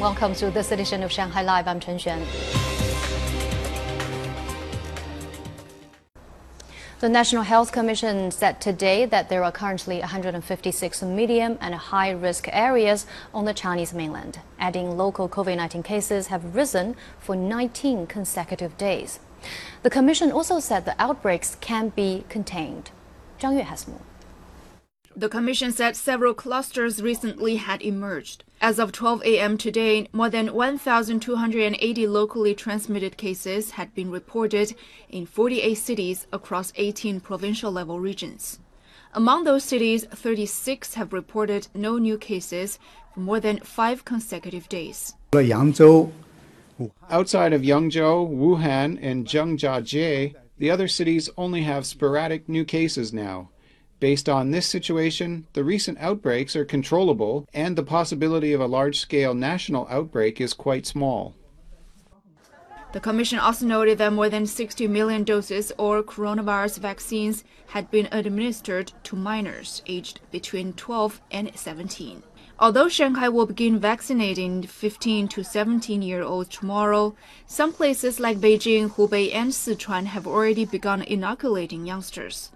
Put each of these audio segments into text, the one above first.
Welcome to this edition of Shanghai Live. I'm Chen Xuan. The National Health Commission said today that there are currently 156 medium and high risk areas on the Chinese mainland, adding local COVID 19 cases have risen for 19 consecutive days. The Commission also said the outbreaks can be contained. Zhang Yue has more. The Commission said several clusters recently had emerged. As of 12 a.m. today, more than 1,280 locally transmitted cases had been reported in 48 cities across 18 provincial level regions. Among those cities, 36 have reported no new cases for more than five consecutive days. Outside of Yangzhou, Wuhan, and Zhangjiajie, the other cities only have sporadic new cases now. Based on this situation, the recent outbreaks are controllable and the possibility of a large scale national outbreak is quite small. The Commission also noted that more than 60 million doses or coronavirus vaccines had been administered to minors aged between 12 and 17. Although Shanghai will begin vaccinating 15 to 17 year olds tomorrow, some places like Beijing, Hubei, and Sichuan have already begun inoculating youngsters.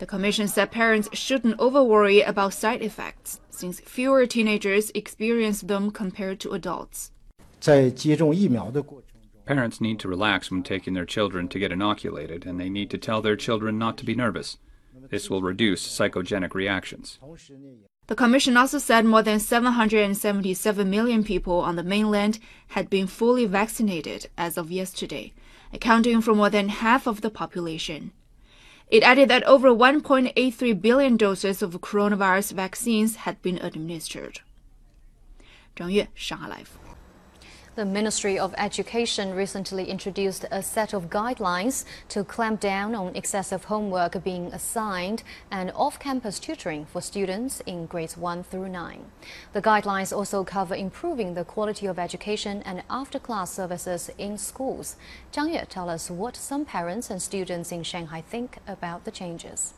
The Commission said parents shouldn't overworry about side effects, since fewer teenagers experience them compared to adults. Parents need to relax when taking their children to get inoculated, and they need to tell their children not to be nervous. This will reduce psychogenic reactions. The Commission also said more than 777 million people on the mainland had been fully vaccinated as of yesterday, accounting for more than half of the population. It added that over 1.83 billion doses of coronavirus vaccines had been administered. 张悦，上海 Live。The Ministry of Education recently introduced a set of guidelines to clamp down on excessive homework being assigned and off campus tutoring for students in grades 1 through 9. The guidelines also cover improving the quality of education and after class services in schools. Zhang Yue tells us what some parents and students in Shanghai think about the changes.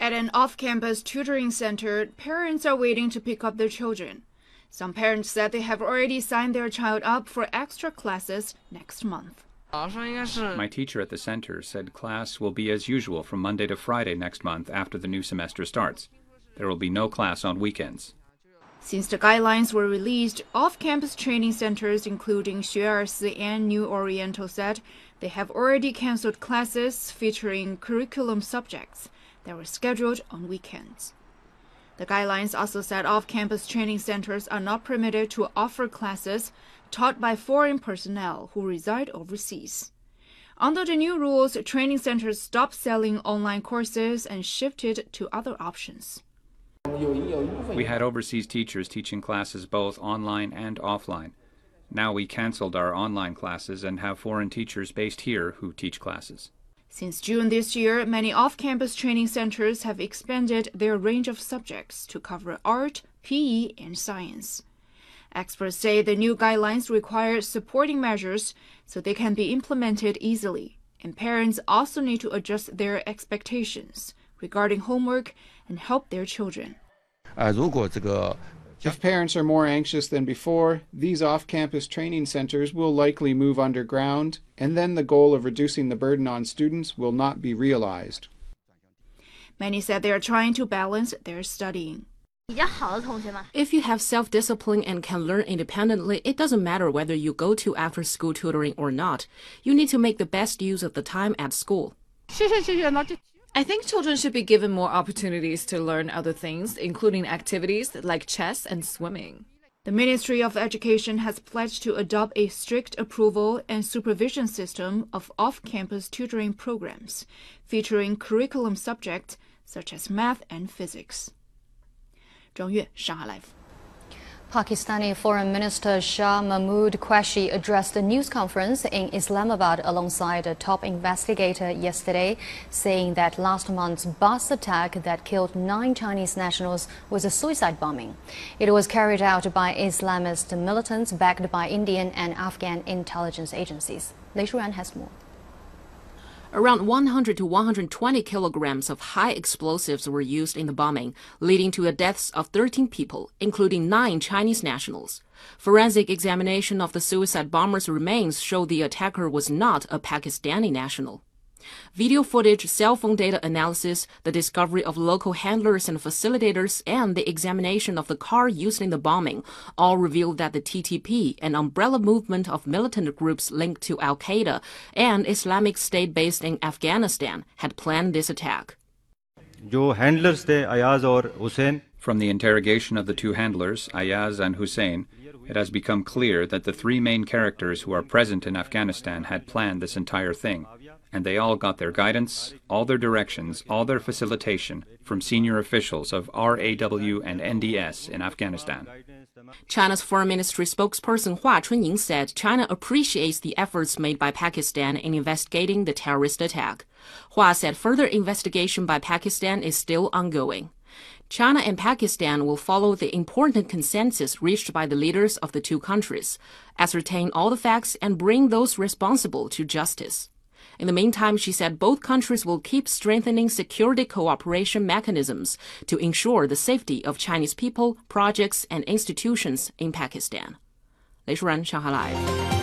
At an off campus tutoring center, parents are waiting to pick up their children. Some parents said they have already signed their child up for extra classes next month. My teacher at the center said class will be as usual from Monday to Friday next month after the new semester starts. There will be no class on weekends. Since the guidelines were released, off campus training centers, including Xueersi and New Oriental, said they have already canceled classes featuring curriculum subjects that were scheduled on weekends. The guidelines also said off campus training centers are not permitted to offer classes taught by foreign personnel who reside overseas. Under the new rules, training centers stopped selling online courses and shifted to other options. We had overseas teachers teaching classes both online and offline. Now we canceled our online classes and have foreign teachers based here who teach classes. Since June this year, many off campus training centers have expanded their range of subjects to cover art, PE, and science. Experts say the new guidelines require supporting measures so they can be implemented easily, and parents also need to adjust their expectations regarding homework and help their children. Uh, If parents are more anxious than before, these off campus training centers will likely move underground, and then the goal of reducing the burden on students will not be realized. Many said they are trying to balance their studying. If you have self discipline and can learn independently, it doesn't matter whether you go to after school tutoring or not. You need to make the best use of the time at school. I think children should be given more opportunities to learn other things, including activities like chess and swimming. The Ministry of Education has pledged to adopt a strict approval and supervision system of off campus tutoring programs, featuring curriculum subjects such as math and physics. 张悦，上海 Live。Pakistani Foreign Minister Shah Mahmood Qureshi addressed a news conference in Islamabad alongside a top investigator yesterday, saying that last month's bus attack that killed nine Chinese nationals was a suicide bombing. It was carried out by Islamist militants backed by Indian and Afghan intelligence agencies. Lei Shuran has more. Around 100 to 120 kilograms of high explosives were used in the bombing, leading to the deaths of 13 people, including nine Chinese nationals. Forensic examination of the suicide bomber's remains showed the attacker was not a Pakistani national. Video footage, cell phone data analysis, the discovery of local handlers and facilitators, and the examination of the car used in the bombing all revealed that the TTP, an umbrella movement of militant groups linked to Al Qaeda and Islamic State based in Afghanistan, had planned this attack. From the interrogation of the two handlers, Ayaz and Hussein, it has become clear that the three main characters who are present in Afghanistan had planned this entire thing and they all got their guidance, all their directions, all their facilitation from senior officials of RAW and NDS in Afghanistan. China's Foreign Ministry spokesperson Hua Chunying said China appreciates the efforts made by Pakistan in investigating the terrorist attack. Hua said further investigation by Pakistan is still ongoing. China and Pakistan will follow the important consensus reached by the leaders of the two countries, ascertain all the facts, and bring those responsible to justice. In the meantime, she said both countries will keep strengthening security cooperation mechanisms to ensure the safety of Chinese people, projects, and institutions in Pakistan. 雷舒然，上海 Live。